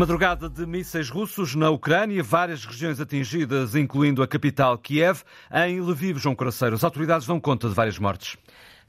Madrugada de mísseis russos na Ucrânia, várias regiões atingidas, incluindo a capital Kiev. Em Lviv, João Coraceiro, as autoridades dão conta de várias mortes.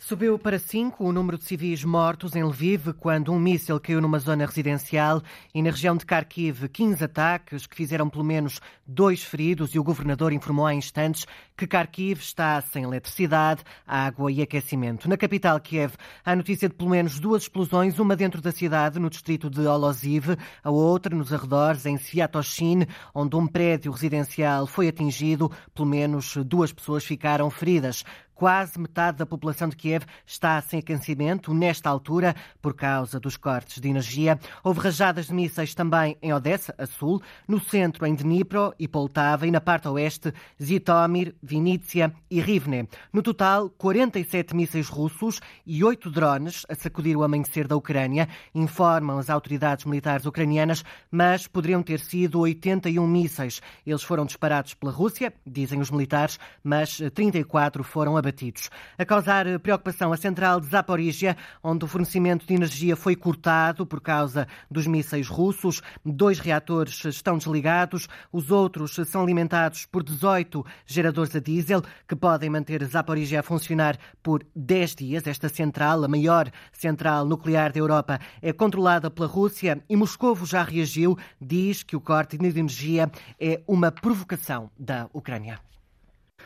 Subiu para cinco o número de civis mortos em Lviv quando um míssil caiu numa zona residencial e na região de Kharkiv 15 ataques que fizeram pelo menos dois feridos e o governador informou há instantes que Kharkiv está sem eletricidade, água e aquecimento. Na capital Kiev há notícia de pelo menos duas explosões, uma dentro da cidade no distrito de Oloziv, a outra nos arredores em Sviatoshin, onde um prédio residencial foi atingido, pelo menos duas pessoas ficaram feridas. Quase metade da população de Kiev está sem aquecimento nesta altura por causa dos cortes de energia. Houve rajadas de mísseis também em Odessa, a sul, no centro em Dnipro e Poltava e na parte oeste Zitomir, Vinícia e Rivne. No total, 47 mísseis russos e 8 drones a sacudir o amanhecer da Ucrânia, informam as autoridades militares ucranianas, mas poderiam ter sido 81 mísseis. Eles foram disparados pela Rússia, dizem os militares, mas 34 foram abatidos abatidos. A causar preocupação a central de Zaporizhia, onde o fornecimento de energia foi cortado por causa dos mísseis russos. Dois reatores estão desligados, os outros são alimentados por 18 geradores a diesel que podem manter Zaporizhia a funcionar por 10 dias. Esta central, a maior central nuclear da Europa, é controlada pela Rússia e Moscou já reagiu, diz que o corte de energia é uma provocação da Ucrânia.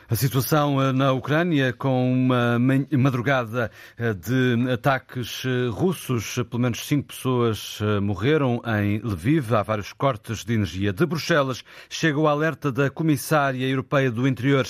A situação eh, na Ucrânia, com uma madrugada eh, de ataques eh, russos, pelo menos cinco pessoas morreram em Lviv. Há vários cortes de energia. De Bruxelas chega o alerta da Comissária Europeia do Interior,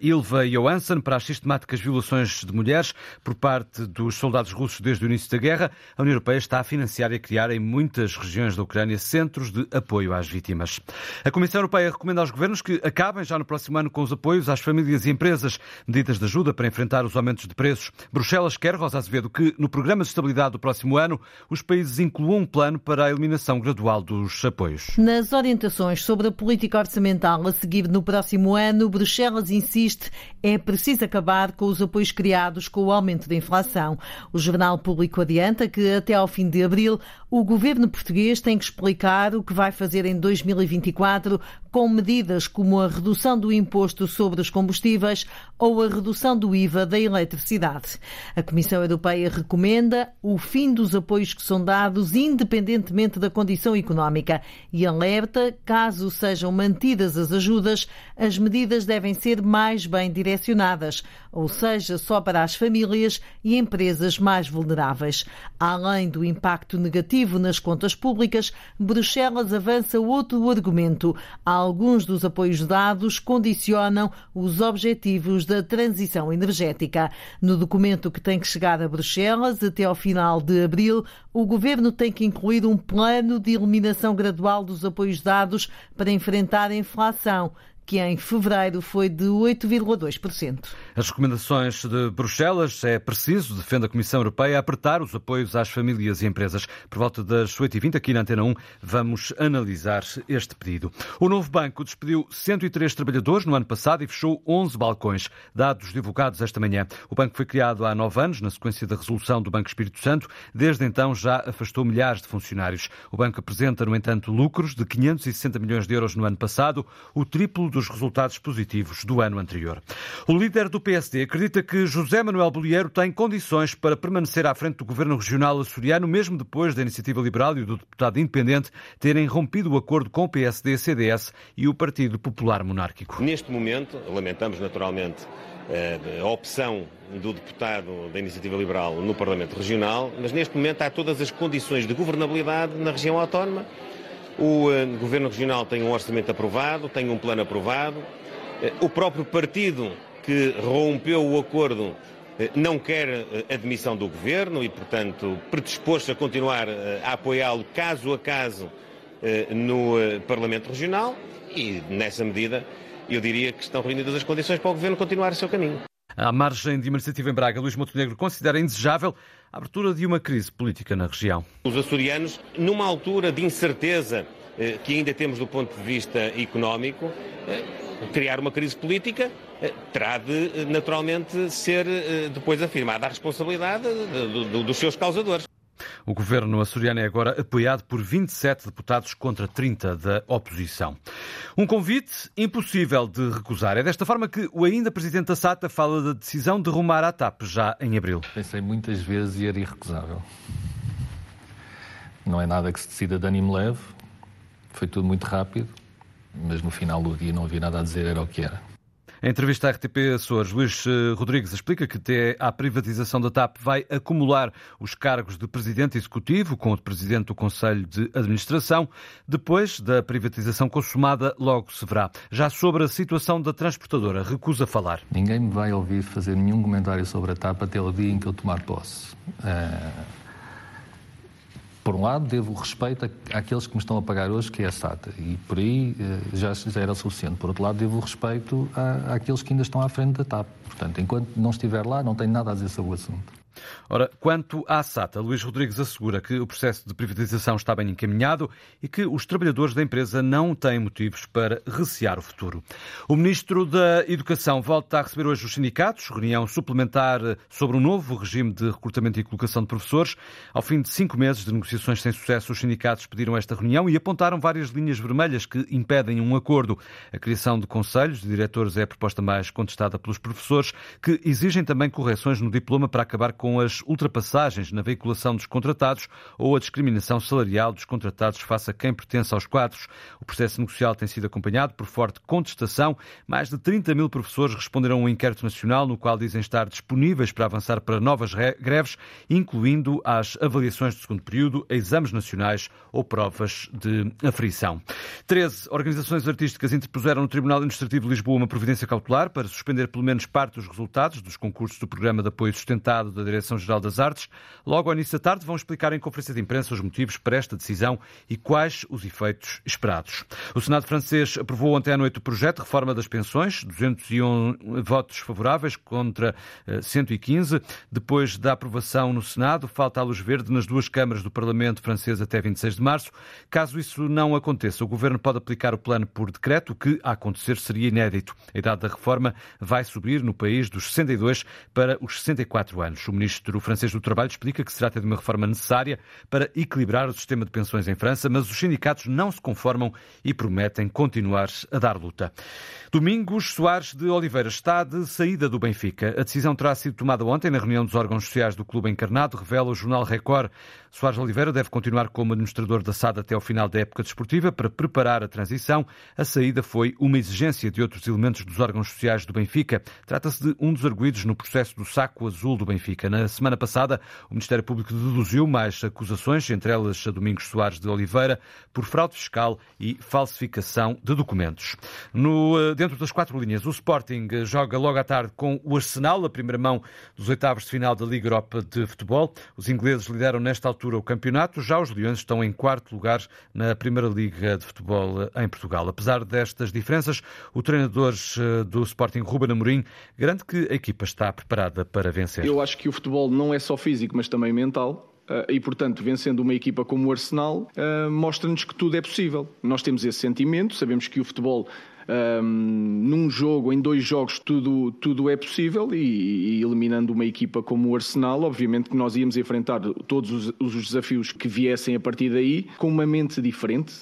Ilva Johansson, para as sistemáticas violações de mulheres por parte dos soldados russos desde o início da guerra. A União Europeia está a financiar e a criar em muitas regiões da Ucrânia centros de apoio às vítimas. A Comissão Europeia recomenda aos governos que acabem já no próximo ano com os apoios às famílias e empresas, medidas de ajuda para enfrentar os aumentos de preços. Bruxelas quer, Rosa Azevedo, que no programa de estabilidade do próximo ano os países incluam um plano para a eliminação gradual dos apoios. Nas orientações sobre a política orçamental a seguir no próximo ano, Bruxelas insiste é preciso acabar com os apoios criados com o aumento da inflação. O Jornal Público adianta que até ao fim de abril o governo português tem que explicar o que vai fazer em 2024 com medidas como a redução do imposto sobre os combustíveis ou a redução do IVA da eletricidade. A Comissão Europeia recomenda o fim dos apoios que são dados independentemente da condição económica e alerta, caso sejam mantidas as ajudas, as medidas devem ser mais bem direcionadas, ou seja, só para as famílias e empresas mais vulneráveis. Além do impacto negativo nas contas públicas, Bruxelas avança outro argumento. Alguns dos apoios dados condicionam os objetivos da transição energética. No documento que tem que chegar a Bruxelas até ao final de abril, o governo tem que incluir um plano de eliminação gradual dos apoios dados para enfrentar a inflação que em fevereiro foi de 8,2%. As recomendações de Bruxelas é preciso, defende a Comissão Europeia, apertar os apoios às famílias e empresas. Por volta das 8h20, aqui na Antena 1, vamos analisar este pedido. O novo banco despediu 103 trabalhadores no ano passado e fechou 11 balcões, dados divulgados esta manhã. O banco foi criado há nove anos, na sequência da resolução do Banco Espírito Santo. Desde então já afastou milhares de funcionários. O banco apresenta, no entanto, lucros de 560 milhões de euros no ano passado, o triplo dos resultados positivos do ano anterior. O líder do PSD acredita que José Manuel Bolieiro tem condições para permanecer à frente do governo regional açoriano, mesmo depois da Iniciativa Liberal e do deputado independente terem rompido o acordo com o PSD, CDS e o Partido Popular Monárquico. Neste momento, lamentamos naturalmente eh, a opção do deputado da Iniciativa Liberal no Parlamento Regional, mas neste momento há todas as condições de governabilidade na região autónoma o uh, Governo Regional tem um orçamento aprovado, tem um plano aprovado. Uh, o próprio partido que rompeu o acordo uh, não quer admissão do Governo e, portanto, predispôs-se a continuar a apoiá-lo caso a caso no Parlamento Regional e, nessa medida, eu diria que estão reunidas as condições para o Governo continuar o seu caminho. À margem de uma iniciativa em Braga, Luís Montenegro considera indesejável a abertura de uma crise política na região. Os açorianos, numa altura de incerteza eh, que ainda temos do ponto de vista económico, eh, criar uma crise política eh, terá de, naturalmente, ser depois afirmada a responsabilidade dos seus causadores. O governo açoriano é agora apoiado por 27 deputados contra 30 da oposição. Um convite impossível de recusar. É desta forma que o ainda presidente da SATA fala da decisão de rumar à TAP já em abril. Pensei muitas vezes e era irrecusável. Não é nada que se decida de ânimo leve, foi tudo muito rápido, mas no final do dia não havia nada a dizer, era o que era. Em entrevista à RTP Açores, Luís eh, Rodrigues explica que até à privatização da TAP vai acumular os cargos de presidente executivo com o de presidente do Conselho de Administração. Depois da privatização consumada, logo se verá. Já sobre a situação da transportadora, recusa falar. Ninguém me vai ouvir fazer nenhum comentário sobre a TAP até o dia em que eu tomar posse. Uh por um lado, devo respeito àqueles que me estão a pagar hoje, que é a SATA, e por aí eh, já, já era suficiente. Por outro lado, devo respeito à, àqueles que ainda estão à frente da TAP. Portanto, enquanto não estiver lá, não tenho nada a dizer sobre o assunto. Ora, quanto à SATA, Luís Rodrigues assegura que o processo de privatização está bem encaminhado e que os trabalhadores da empresa não têm motivos para recear o futuro. O Ministro da Educação volta a receber hoje os sindicatos, reunião suplementar sobre um novo regime de recrutamento e colocação de professores. Ao fim de cinco meses de negociações sem sucesso, os sindicatos pediram esta reunião e apontaram várias linhas vermelhas que impedem um acordo. A criação de conselhos de diretores é a proposta mais contestada pelos professores, que exigem também correções no diploma para acabar com as ultrapassagens na veiculação dos contratados ou a discriminação salarial dos contratados face a quem pertence aos quadros. O processo negocial tem sido acompanhado por forte contestação. Mais de 30 mil professores responderam a um inquérito nacional no qual dizem estar disponíveis para avançar para novas greves, incluindo as avaliações de segundo período, exames nacionais ou provas de aferição. 13 organizações artísticas interpuseram no Tribunal Administrativo de Lisboa uma providência cautelar para suspender pelo menos parte dos resultados dos concursos do Programa de Apoio Sustentado da Direção-Geral das Artes. Logo ao início da tarde vão explicar em conferência de imprensa os motivos para esta decisão e quais os efeitos esperados. O Senado francês aprovou ontem à noite o projeto de reforma das pensões, 201 votos favoráveis contra 115. Eh, Depois da aprovação no Senado, falta a luz verde nas duas câmaras do Parlamento francês até 26 de março. Caso isso não aconteça, o Governo pode aplicar o plano por decreto, que, a acontecer, seria inédito. A idade da reforma vai subir no país dos 62 para os 64 anos. O ministro francês do Trabalho explica que se trata de uma reforma necessária para equilibrar o sistema de pensões em França, mas os sindicatos não se conformam e prometem continuar a dar luta. Domingos Soares de Oliveira está de saída do Benfica. A decisão terá sido tomada ontem na reunião dos órgãos sociais do clube encarnado, revela o jornal Record. Soares de Oliveira deve continuar como administrador da SAD até ao final da época desportiva para preparar a transição. A saída foi uma exigência de outros elementos dos órgãos sociais do Benfica. Trata-se de um dos arguídos no processo do saco azul do Benfica. Na semana passada, o Ministério Público deduziu mais acusações, entre elas a Domingos Soares de Oliveira, por fraude fiscal e falsificação de documentos. No, eh, dentro das quatro linhas, o Sporting joga logo à tarde com o Arsenal, a primeira mão dos oitavos de final da Liga Europa de Futebol. Os ingleses lideram nesta altura o campeonato. Já os Leões estão em quarto lugar na Primeira Liga de Futebol em Portugal. Apesar destas diferenças, o treinador eh, do Sporting, Ruben Amorim, garante que a equipa está preparada para vencer. Eu acho que o futebol não é só físico, mas também mental. Eh, e, portanto, vencendo uma equipa como o Arsenal, eh, mostra-nos que tudo é possível. Nós temos esse sentimento, sabemos que o futebol um, num jogo, em dois jogos, tudo, tudo é possível e, e, eliminando uma equipa como o Arsenal, obviamente que nós íamos enfrentar todos os, os desafios que viessem a partir daí com uma mente diferente.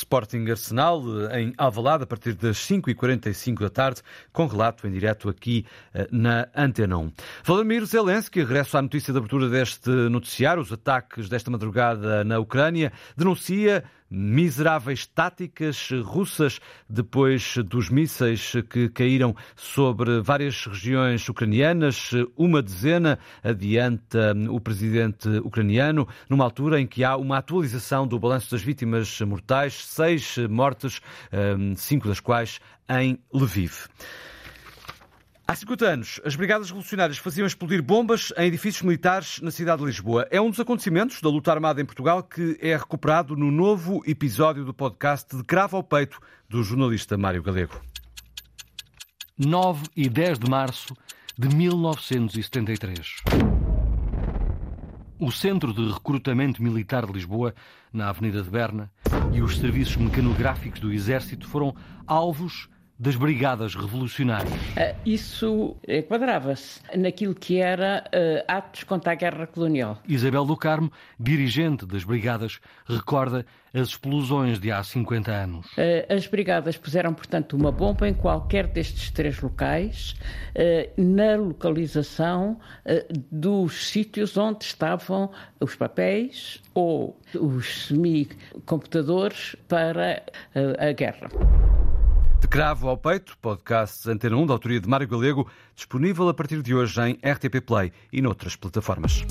Sporting Arsenal em Alvalade a partir das 5h45 da tarde, com relato em direto aqui eh, na Antena 1. Vladimir Zelensky, regresso à notícia de abertura deste noticiário, os ataques desta madrugada na Ucrânia, denuncia miseráveis táticas russas depois dos mísseis que caíram sobre várias regiões ucranianas, uma dezena, adianta o presidente ucraniano, numa altura em que há uma atualização do balanço das vítimas mortais, seis mortes, cinco das quais em Lviv. Há 50 anos, as Brigadas Revolucionárias faziam explodir bombas em edifícios militares na cidade de Lisboa. É um dos acontecimentos da luta armada em Portugal que é recuperado no novo episódio do podcast de Cravo ao Peito, do jornalista Mário Galego. 9 e 10 de março de 1973. O Centro de Recrutamento Militar de Lisboa, na Avenida de Berna, e os serviços mecanográficos do Exército foram alvos das Brigadas Revolucionárias. Ah, isso enquadrava-se naquilo que era uh, atos contra a guerra colonial. Isabel do Carmo, dirigente das Brigadas, recorda as explosões de há 50 anos. Uh, as Brigadas puseram, portanto, uma bomba em qualquer destes três locais, uh, na localização dos sítios onde estavam os papéis ou os semicomputadores para a guerra. Cravo ao Peito, podcast Antena 1, da autoria de Mário Galego, disponível a partir de hoje em RTP Play e noutras plataformas.